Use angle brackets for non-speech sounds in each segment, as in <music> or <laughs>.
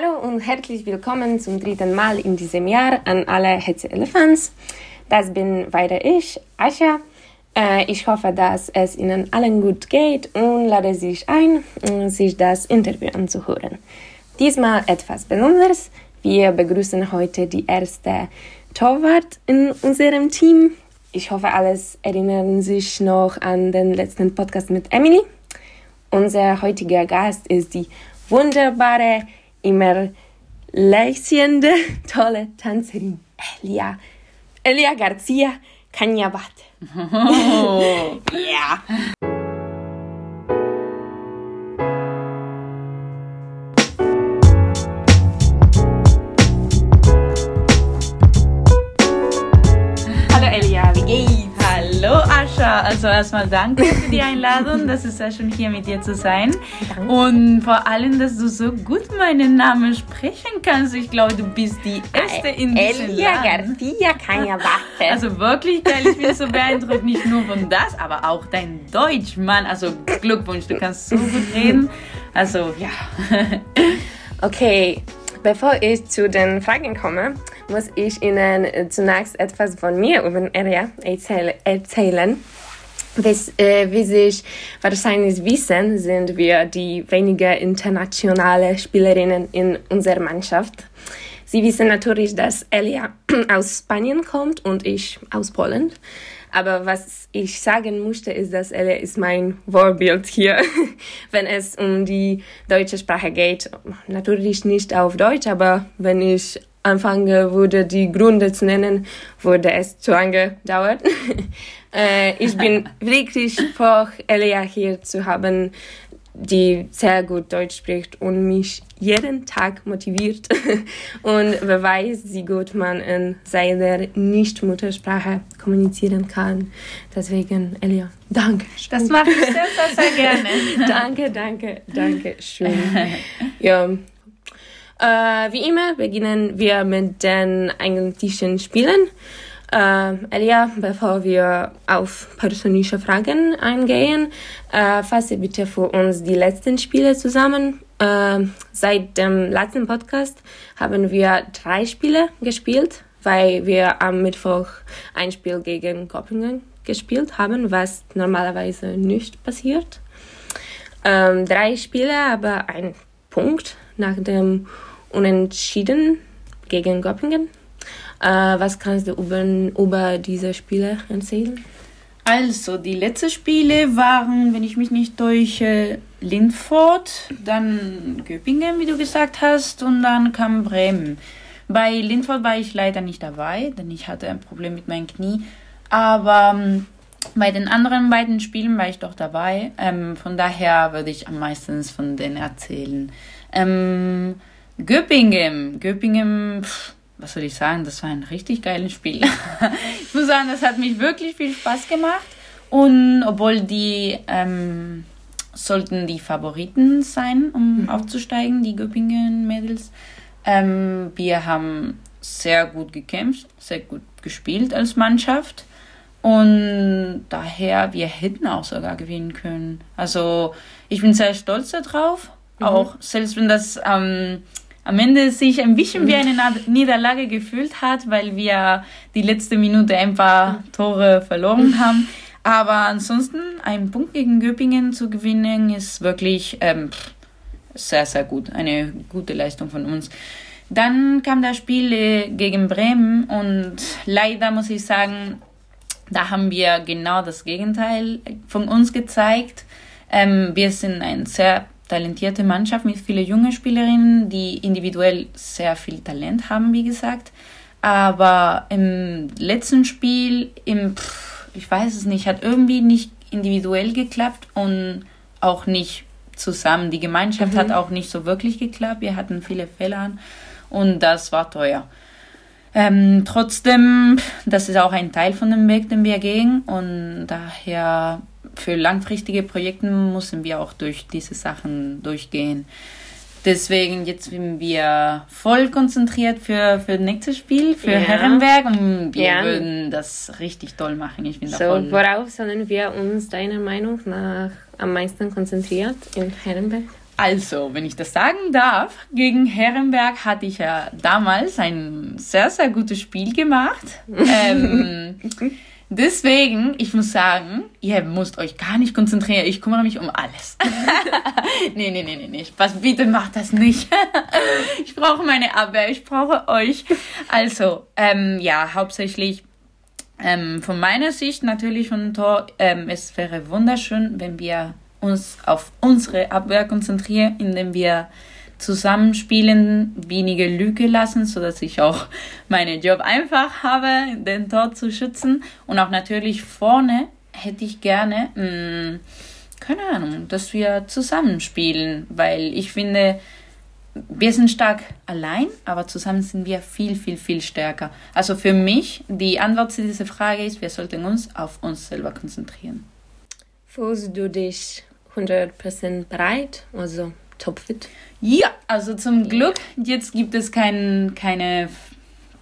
Hallo und herzlich willkommen zum dritten Mal in diesem Jahr an alle HCL-Fans. Das bin weiter ich, Ascha. Äh, ich hoffe, dass es Ihnen allen gut geht und lade sich ein, sich das Interview anzuhören. Diesmal etwas Besonderes. Wir begrüßen heute die erste Torwart in unserem Team. Ich hoffe, alles erinnern sich noch an den letzten Podcast mit Emily. Unser heutiger Gast ist die wunderbare immer lächelnde, <laughs> tolle Tänzerin Elia, Elia Garcia Canyabat. <laughs> Oh. <laughs> ja. Also erstmal danke für die Einladung, das ist sehr schön hier mit dir zu sein danke. und vor allem, dass du so gut meinen Namen sprechen kannst. Ich glaube, du bist die erste in diesem Elia Land. Garcia warten. Also wirklich geil, ich bin so beeindruckt, nicht nur von das, aber auch dein Deutsch, Mann. Also Glückwunsch, du kannst so gut reden. Also ja. Okay, Bevor ich zu den Fragen komme, muss ich Ihnen zunächst etwas von mir über Eria erzählen. Wie, äh, wie Sie wahrscheinlich wissen, sind wir die weniger internationale Spielerinnen in unserer Mannschaft. Sie wissen natürlich, dass Elia <clears throat> aus Spanien kommt und ich aus Polen. Aber was ich sagen musste, ist, dass er ist mein Vorbild hier, <laughs> wenn es um die deutsche Sprache geht. Natürlich nicht auf Deutsch, aber wenn ich anfange würde, die Gründe zu nennen, würde es zu lange dauern. <laughs> äh, ich bin <laughs> wirklich froh, Elia hier zu haben, die sehr gut Deutsch spricht und mich jeden Tag motiviert <laughs> und weiß, wie gut man in seiner Nicht-Muttersprache kommunizieren kann. Deswegen, Elia, danke. Das mache ich sehr, sehr, sehr gerne. <laughs> danke, danke, danke schön. ja. Äh, wie immer beginnen wir mit den eigentlichen Spielen. Äh, Elia, bevor wir auf persönliche Fragen eingehen, äh, fasse bitte für uns die letzten Spiele zusammen. Äh, seit dem letzten Podcast haben wir drei Spiele gespielt, weil wir am Mittwoch ein Spiel gegen Göppingen gespielt haben, was normalerweise nicht passiert. Ähm, drei Spiele, aber ein Punkt nach dem Unentschieden gegen Göppingen. Äh, was kannst du über, über diese Spiele erzählen? Also, die letzten Spiele waren, wenn ich mich nicht täusche, Lindfort, dann Göppingen, wie du gesagt hast, und dann kam Bremen. Bei Lindfort war ich leider nicht dabei, denn ich hatte ein Problem mit meinem Knie. Aber ähm, bei den anderen beiden Spielen war ich doch dabei. Ähm, von daher würde ich am meisten von denen erzählen. Ähm, Göppingen, Göppingen, pff, was soll ich sagen, das war ein richtig geiles Spiel. <laughs> ich muss sagen, das hat mich wirklich viel Spaß gemacht. Und obwohl die ähm, sollten die Favoriten sein, um mhm. aufzusteigen, die Göppingen-Mädels, ähm, wir haben sehr gut gekämpft, sehr gut gespielt als Mannschaft. Und daher, wir hätten auch sogar gewinnen können. Also ich bin sehr stolz darauf. Mhm. Auch selbst wenn das ähm, am Ende sich ein bisschen wie eine Niederlage gefühlt hat, weil wir die letzte Minute ein paar Tore verloren haben. Aber ansonsten einen Punkt gegen Göppingen zu gewinnen, ist wirklich ähm, sehr, sehr gut. Eine gute Leistung von uns. Dann kam das Spiel äh, gegen Bremen und leider muss ich sagen, da haben wir genau das Gegenteil von uns gezeigt. Ähm, wir sind ein sehr talentierte Mannschaft mit vielen jungen Spielerinnen, die individuell sehr viel Talent haben, wie gesagt. Aber im letzten Spiel, im, ich weiß es nicht, hat irgendwie nicht individuell geklappt und auch nicht zusammen. Die Gemeinschaft mhm. hat auch nicht so wirklich geklappt. Wir hatten viele Fehler und das war teuer. Ähm, trotzdem, das ist auch ein Teil von dem Weg, den wir gehen und daher für langfristige Projekte müssen wir auch durch diese Sachen durchgehen. Deswegen jetzt sind wir voll konzentriert für, für das nächste Spiel, für ja. Herrenberg und wir ja. würden das richtig toll machen. Ich bin so, voll worauf sollen wir uns deiner Meinung nach am meisten konzentriert in Herrenberg? Also, wenn ich das sagen darf, gegen Herrenberg hatte ich ja damals ein sehr, sehr gutes Spiel gemacht. <laughs> ähm, deswegen, ich muss sagen, ihr müsst euch gar nicht konzentrieren. Ich kümmere mich um alles. <laughs> nee, nee, nee, nee, nee. Was, bitte macht das nicht. <laughs> ich brauche meine Abwehr, ich brauche euch. Also, ähm, ja, hauptsächlich ähm, von meiner Sicht natürlich von Tor, ähm, es wäre wunderschön, wenn wir uns auf unsere Abwehr konzentrieren, indem wir zusammenspielen, wenige Lücke lassen, so dass ich auch meinen Job einfach habe, den Tor zu schützen. Und auch natürlich vorne hätte ich gerne, mh, mm, keine Ahnung, dass wir zusammenspielen, weil ich finde, wir sind stark allein, aber zusammen sind wir viel, viel, viel stärker. Also für mich, die Antwort zu dieser Frage ist, wir sollten uns auf uns selber konzentrieren. Fühlst du dich 100% bereit, also topfit? Ja, also zum Glück, jetzt gibt es kein, keine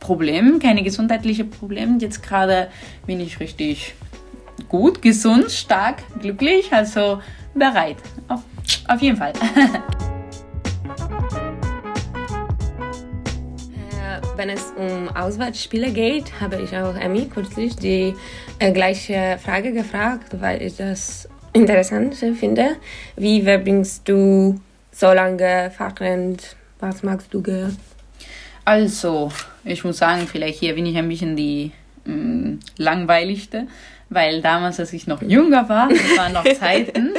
Probleme, keine gesundheitlichen Probleme. Jetzt gerade bin ich richtig gut, gesund, stark, glücklich, also bereit. Auf, auf jeden Fall. <laughs> wenn es um Auswärtsspiele geht, habe ich auch Emmy kürzlich die äh, gleiche Frage gefragt, weil ich das interessant finde. Wie verbringst du so lange Fachrennt? Was magst du gern? Also, ich muss sagen, vielleicht hier bin ich ein bisschen die mh, mm, langweiligste, weil damals, als ich noch jünger war, das waren noch <laughs> Zeiten,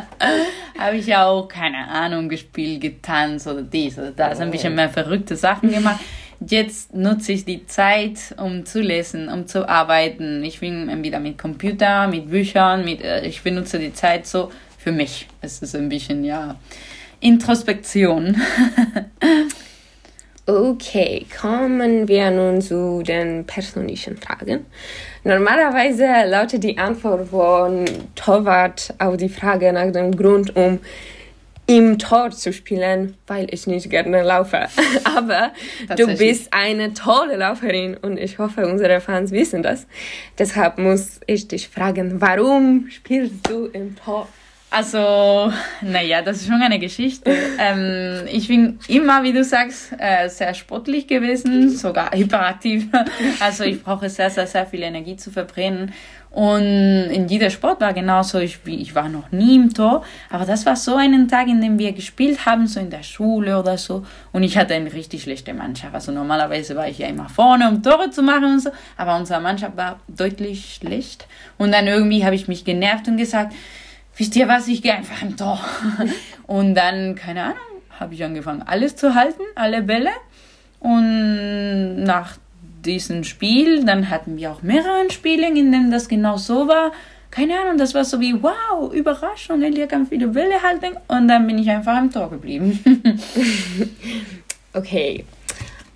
<laughs> habe ich ja auch, keine Ahnung, gespielt, getanzt oder dies oder das, ein bisschen mehr verrückte Sachen gemacht jetzt nutze ich die Zeit, um zu lesen, um zu arbeiten. Ich bin wieder mit Computer, mit Büchern, mit, äh, ich benutze die Zeit so für mich. Es ist ein bisschen, ja, Introspektion. <laughs> okay, kommen wir nun zu den persönlichen Fragen. Normalerweise lautet die Antwort von Torwart auf die Frage nach dem Grund, um im Tor zu spielen, weil ich nicht gerne laufe. <laughs> Aber du bist eine tolle Lauferin und ich hoffe, unsere Fans wissen das. Deshalb muss ich dich fragen, warum spielst du im Tor? Also, naja, das ist schon eine Geschichte. ähm, ich bin immer, wie du sagst, äh, sehr sportlich gewesen, sogar hyperaktiv. <laughs> Also ich brauche sehr, sehr, sehr viel Energie zu verbrennen. Und in jeder Sport war genauso, ich, ich war noch nie im Tor, aber das war so einen Tag, in dem wir gespielt haben, so in der Schule oder so. Und ich hatte eine richtig schlechte Mannschaft. Also normalerweise war ich ja immer vorne, um Tore zu machen und so, aber unsere Mannschaft war deutlich schlecht. Und dann irgendwie habe ich mich genervt und gesagt, wisst ihr was, ich gehe einfach im Tor. <laughs> und dann, keine Ahnung, habe ich angefangen, alles zu halten, alle Bälle. Und nach diesem Spiel, dann hatten wir auch mehrere Spiele, in denen das genau so war. Keine Ahnung, das war so wie, wow, Überraschung, Elia kann viele Bälle halten. Und dann bin ich einfach im Tor geblieben. <laughs> okay.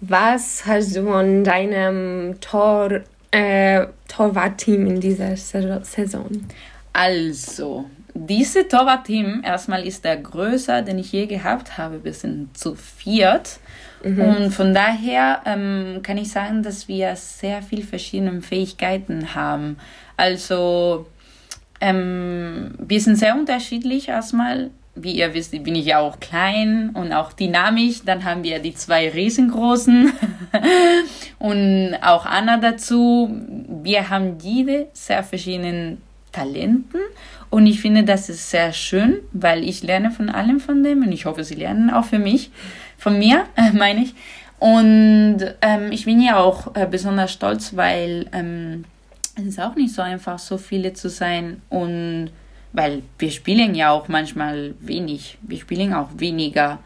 Was hast du von deinem Tor, äh, Torwartteam in dieser Saison? Also, diese Torwartteam erstmal ist der größte, den ich je gehabt habe. Wir sind zu viert. Mhm. Und von daher ähm, kann ich sagen, dass wir sehr viele verschiedene Fähigkeiten haben. Also ähm, wir sind sehr unterschiedlich erstmal. Wie ihr wisst, bin ich ja auch klein und auch dynamisch. Dann haben wir die zwei riesengroßen <laughs> und auch Anna dazu. Wir haben jede sehr verschiedenen Talenten und ich finde, das ist sehr schön, weil ich lerne von allem von dem und ich hoffe, sie lernen auch für mich, von mir, <laughs> äh, meine ich. Und ähm, ich bin ja auch äh, besonders stolz, weil ähm, es ist auch nicht so einfach, so viele zu sein und weil wir spielen ja auch manchmal wenig, wir spielen auch weniger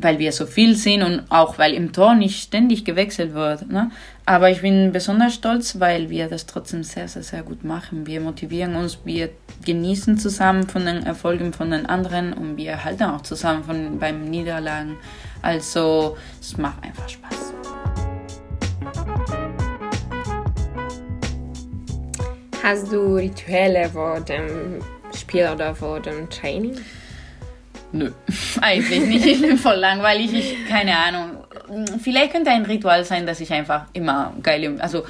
weil wir so viel sind und auch weil im Tor nicht ständig gewechselt wird. Ne? Aber ich bin besonders stolz, weil wir das trotzdem sehr, sehr, sehr gut machen. Wir motivieren uns, wir genießen zusammen von den Erfolgen von den anderen und wir halten auch zusammen von, beim Niederlagen. Also es macht einfach Spaß. Hast du Rituelle vor dem Spiel oder vor dem Training? Nö, <laughs> eigentlich nicht. Ich bin voll langweilig. Ich, keine Ahnung. Vielleicht könnte ein Ritual sein, dass ich einfach immer geile, also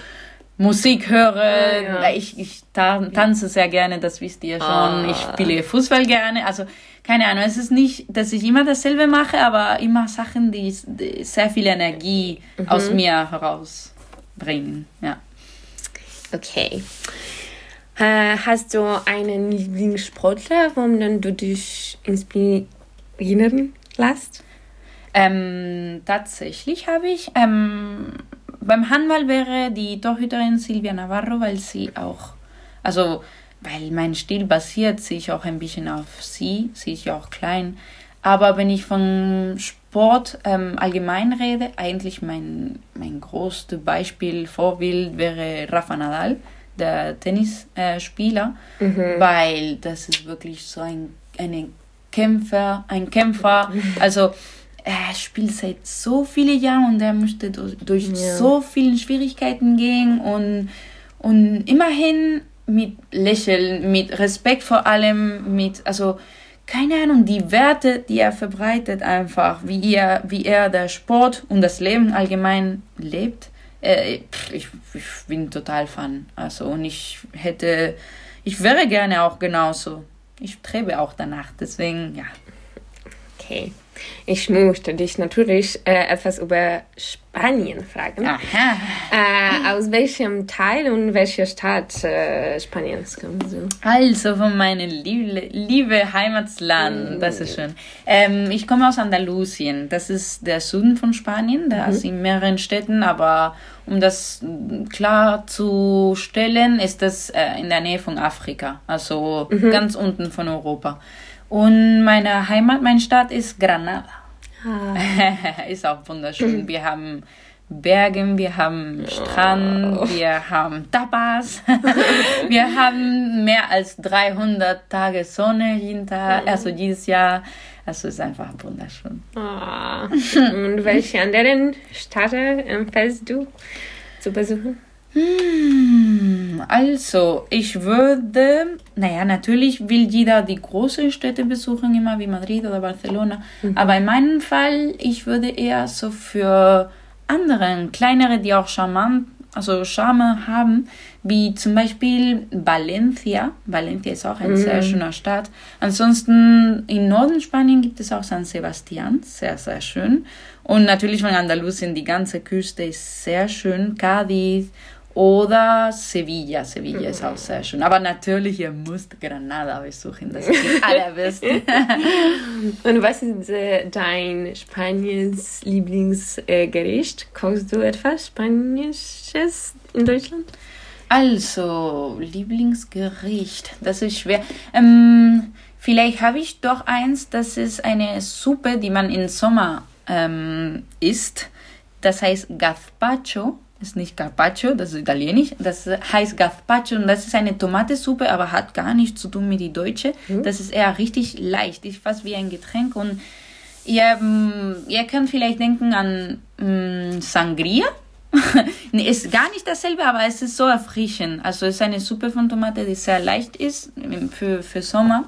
Musik höre. Ah, ja. Ich, ich ta tanze sehr gerne, das wisst ihr schon. Ah. Ich spiele Fußball gerne. Also, keine Ahnung, es ist nicht, dass ich immer dasselbe mache, aber immer Sachen, die, die sehr viel Energie Mhm. aus mir herausbringen. Ja. Okay. Äh, hast du einen Lieblingssportler, womit du dich inspirieren lässt? Ähm, tatsächlich habe ich ähm, beim Handball wäre die Torhüterin Silvia Navarro, weil sie auch, also weil mein Stil basiert sich auch ein bisschen auf sie, sie ist ja auch klein. Aber wenn ich von Sport ähm, allgemein rede, eigentlich mein, mein größtes Beispiel, Vorbild wäre Rafa Nadal, der Tennisspieler, äh, Spieler, weil das ist wirklich so ein eine Kämpfer, ein Kämpfer. Also er spielt seit so vielen Jahren und er musste durch, durch Ja. so viele Schwierigkeiten gehen und, und immerhin mit Lächeln, mit Respekt vor allem, mit, also keine Ahnung, die Werte, die er verbreitet einfach, wie er, wie er der Sport und das Leben allgemein lebt. Äh, ich, ich bin total Fan. Also und ich hätte, ich wäre gerne auch genauso. Ich strebe auch danach, deswegen ja. Okay. Ich möchte dich natürlich äh, etwas über Spanien fragen. Aha. Äh, aus welchem Teil und welcher Stadt äh, Spaniens kommst du? Also von meinem liebe, liebe Heimatland, das ist schön. Ähm, ich komme aus Andalusien, das ist der Süden von Spanien, da ist in mehreren Städten, aber um das mm, klar zu stellen, ist das äh, in der Nähe von Afrika, also ganz unten von Europa. Und meine Heimat, meine Stadt ist Granada. <laughs> ist auch wunderschön. Wir haben Bergen, wir haben Strand, wir haben Tapas, <laughs> wir haben mehr als 300 Tage Sonne jeden Tag, also jedes Jahr. Also ist einfach wunderschön. Ah. und welche anderen Städte empfiehlst du zu besuchen? Hm, Also, ich würde, naja, natürlich will jeder die großen Städte besuchen, immer wie Madrid oder Barcelona. Aber in meinem Fall, ich würde eher so für andere, kleinere, die auch charmant, also Charme haben, wie zum Beispiel Valencia. Valencia ist auch eine sehr schöne Stadt. Ansonsten im Norden Spanien gibt es auch San Sebastian, sehr, sehr schön. Und natürlich von Andalusien, die ganze Küste ist sehr schön. Cádiz oder Sevilla. Sevilla ist auch sehr schön. Aber natürlich, ihr müsst Granada besuchen. Das ist die <laughs> allerbeste. <laughs> Und was ist äh, dein Spaniens Lieblingsgericht? Kochst du etwas Spanisches in Deutschland? Also, Lieblingsgericht, das ist schwer. Ähm, vielleicht habe ich doch eins, das ist eine Suppe, die man im Sommer ähm, isst. Das heißt Gazpacho. Ist nicht Carpaccio, das ist italienisch. Das heißt Gazpacho und das ist eine Tomatensuppe, aber hat gar nichts zu tun mit die deutsche. Das ist eher richtig leicht, ist fast wie ein Getränk und ihr, mm, ihr könnt vielleicht denken an mm, Sangria. <laughs> ist gar nicht dasselbe, aber es ist so erfrischend. Also es ist eine Suppe von Tomate, die sehr leicht ist für, für Sommer.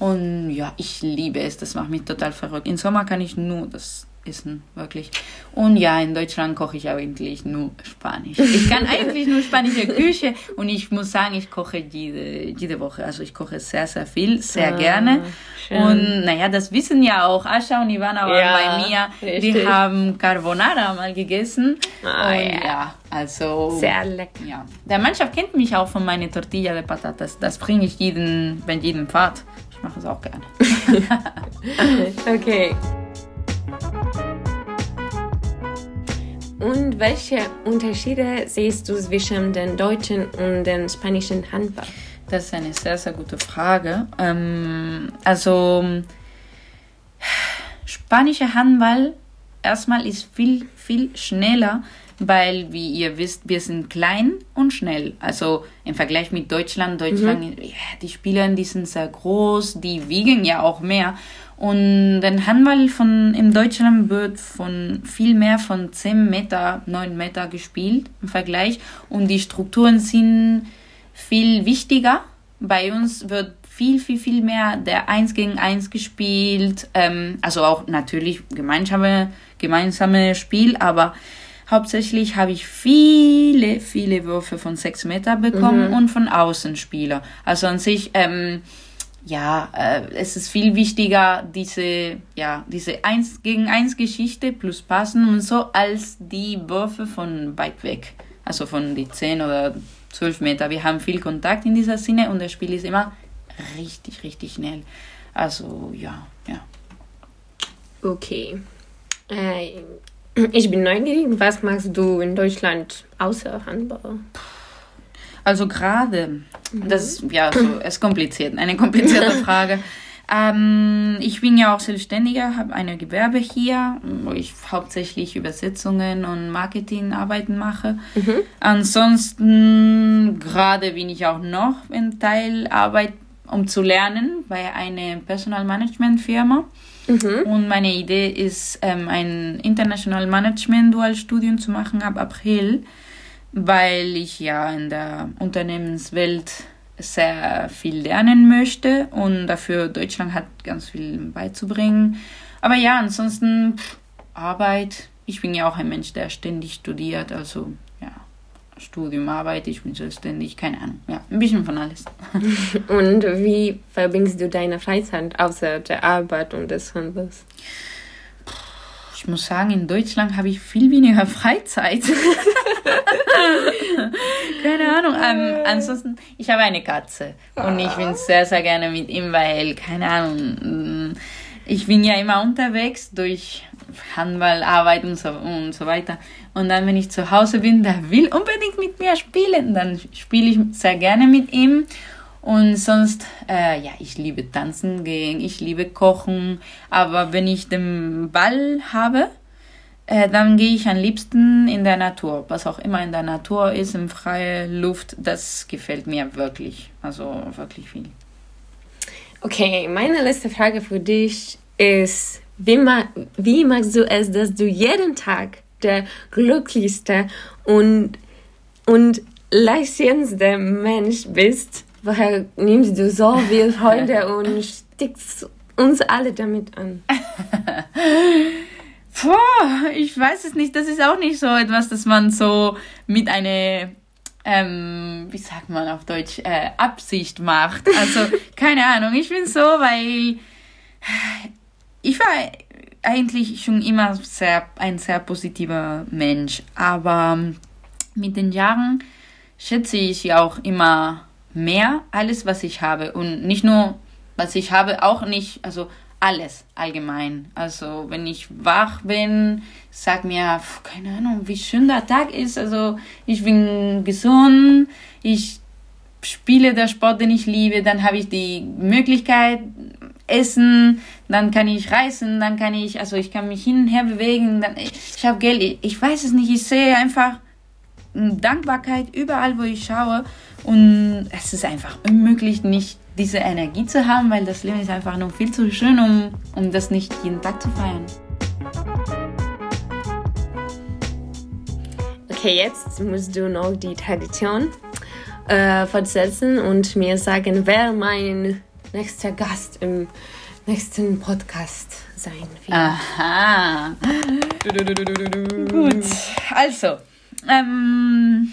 Und ja, ich liebe es. Das macht mich total verrückt. Im Sommer kann ich nur das essen, wirklich. Und ja, in Deutschland koche ich eigentlich nur Spanisch. Ich kann eigentlich nur spanische Küche und ich muss sagen, ich koche jede, jede Woche. Also ich koche sehr, sehr viel, sehr Ah, gerne. schön. Und naja, das wissen ja auch Ascha und Ivana waren Ja, bei mir. richtig. Die haben Carbonara mal gegessen. Ah, und ja. ja, also. Sehr lecker. Ja. Der Mannschaft kennt mich auch von meiner Tortilla de Patatas. Das bringe ich jeden, bei jedem Fahrt. Ich mache es auch gerne. <laughs> Okay. Und welche Unterschiede siehst du zwischen den deutschen und den spanischen Handball? Das ist eine sehr, sehr gute Frage. Ähm, also, <sighs> spanischer Handball erstmal ist viel, viel schneller, weil, wie ihr wisst, wir sind klein und schnell. Also im Vergleich mit Deutschland, Deutschland, ja, die Spieler, die sind sehr groß, die wiegen ja auch mehr. Und der Handball von, in Deutschland wird von viel mehr von 10 Meter, 9 Meter gespielt im Vergleich. Und die Strukturen sind viel wichtiger. Bei uns wird viel, viel, viel mehr der Eins gegen Eins gespielt. Ähm, also auch natürlich gemeinsame, gemeinsame Spiel, aber hauptsächlich habe ich viele, viele Würfe von 6 Meter bekommen und von Außenspieler. Also an sich, ähm, ja, äh, es ist viel wichtiger, diese, ja, diese 1 gegen 1 Geschichte plus Passen und so, als die Würfe von weit weg. Also von die 10 oder 12 Meter. Wir haben viel Kontakt in dieser Sinne und das Spiel ist immer richtig, richtig schnell. Also, ja, ja. Okay. Äh, ich bin neugierig. Was machst du in Deutschland außer Handball? Also gerade, das ja, so, ist kompliziert, eine komplizierte <laughs> Frage. ähm, ich bin ja auch Selbstständiger, habe eine Gewerbe hier, wo ich hauptsächlich Übersetzungen und Marketingarbeiten mache. Ansonsten gerade bin ich auch noch in Teilarbeit, um zu lernen bei einer Personalmanagement-Firma. Und meine Idee ist, ähm, ein International Management Dualstudium zu machen ab April, weil ich ja in der Unternehmenswelt sehr viel lernen möchte und dafür Deutschland hat ganz viel beizubringen. Aber ja, ansonsten Arbeit. Ich bin ja auch ein Mensch, der ständig studiert, also Studium, Arbeit, ich bin selbstständig, keine Ahnung. Ja, ein bisschen von alles. <laughs> Und wie verbringst du deine Freizeit außer der Arbeit und des Handels? Ich muss sagen, in Deutschland habe ich viel weniger <laughs> Freizeit. <laughs> Keine Ahnung. Ähm, ansonsten, ich habe eine Katze und ich bin sehr, sehr gerne mit ihm, weil, keine Ahnung, mm, ich bin ja immer unterwegs durch Handballarbeit und so, und so weiter. Und dann, wenn ich zu Hause bin, der will unbedingt mit mir spielen. Dann spiele ich sehr gerne mit ihm. Und sonst, äh, ja, ich liebe tanzen gehen, ich liebe kochen. Aber wenn ich den Ball habe, äh, dann gehe ich am liebsten in der Natur. Was auch immer in der Natur ist, in freier Luft, das gefällt mir wirklich. Also wirklich viel. Okay, meine letzte Frage für dich ist, wie, ma wie magst du es, dass du jeden Tag der glücklichste und, und leichendste Mensch bist? Woher nimmst du so viel <laughs> Freude und stickst uns alle damit an? <laughs> Boah, ich weiß es nicht. Das ist auch nicht so etwas, das man so mit einer, ähm, wie sagt man auf Deutsch, äh, Absicht macht. Also, <laughs> keine Ahnung. Ich bin so, weil ich war eigentlich schon immer sehr, ein sehr positiver Mensch. Aber mit den Jahren schätze ich ja auch immer mehr alles, was ich habe. Und nicht nur, was ich habe, auch nicht, also alles allgemein. Also wenn ich wach bin, sag mir, pf, keine Ahnung, wie schön der Tag ist. Also ich bin gesund, ich spiele der Sport, den ich liebe, dann habe ich die Möglichkeit, essen, dann kann ich reisen, dann kann ich, also ich kann mich hin und her bewegen, dann, ich habe Geld, ich, ich weiß es nicht, ich sehe einfach Dankbarkeit überall, wo ich schaue und es ist einfach unmöglich, nicht diese Energie zu haben, weil das Leben ist einfach noch viel zu schön, um, um das nicht jeden Tag zu feiern. Okay, jetzt musst du noch die Tradition äh, fortsetzen und mir sagen, wer mein nächster Gast im nächsten Podcast sein wird. Aha. Gut, also, ähm,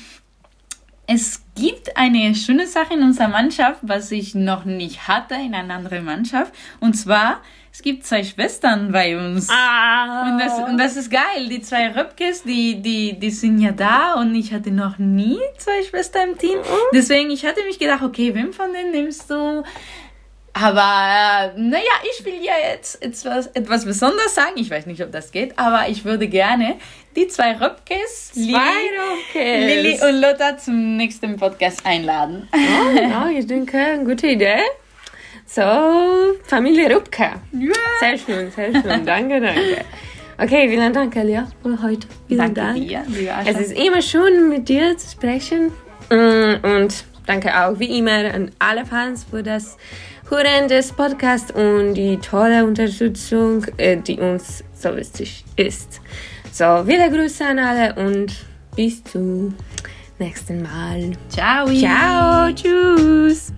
es gibt eine schöne Sache in unserer Mannschaft, was ich noch nicht hatte in einer anderen Mannschaft. Und zwar, es gibt zwei Schwestern bei uns. Ah. Und das, und das ist geil. Die zwei Röpkes, die, die, die sind ja da und ich hatte noch nie zwei Schwestern im Team. Deswegen, ich hatte mich gedacht, okay, wem von denen nimmst du? Aber äh, naja, ich will ja jetzt etwas, etwas Besonderes sagen. Ich weiß nicht, ob das geht, aber ich würde gerne die zwei Röpkes, Lili, Röpkes. Lili und Lotta zum nächsten Podcast einladen. Oh, ja, ich denke, eine gute Idee. So, Familie Rupke. Ja. Sehr schön, sehr schön. danke, danke. Okay, vielen Dank, Elia, für heute. Vielen Danke Dank. dir. Es ist immer schön, mit dir zu sprechen. Mm, Und danke auch wie immer an alle Fans für das Hören des Podcasts und die tolle Unterstützung, äh, die uns so wichtig ist. So, viele Grüße an alle und bis zum nächsten Mal. Ciao. Ciao, tschüss.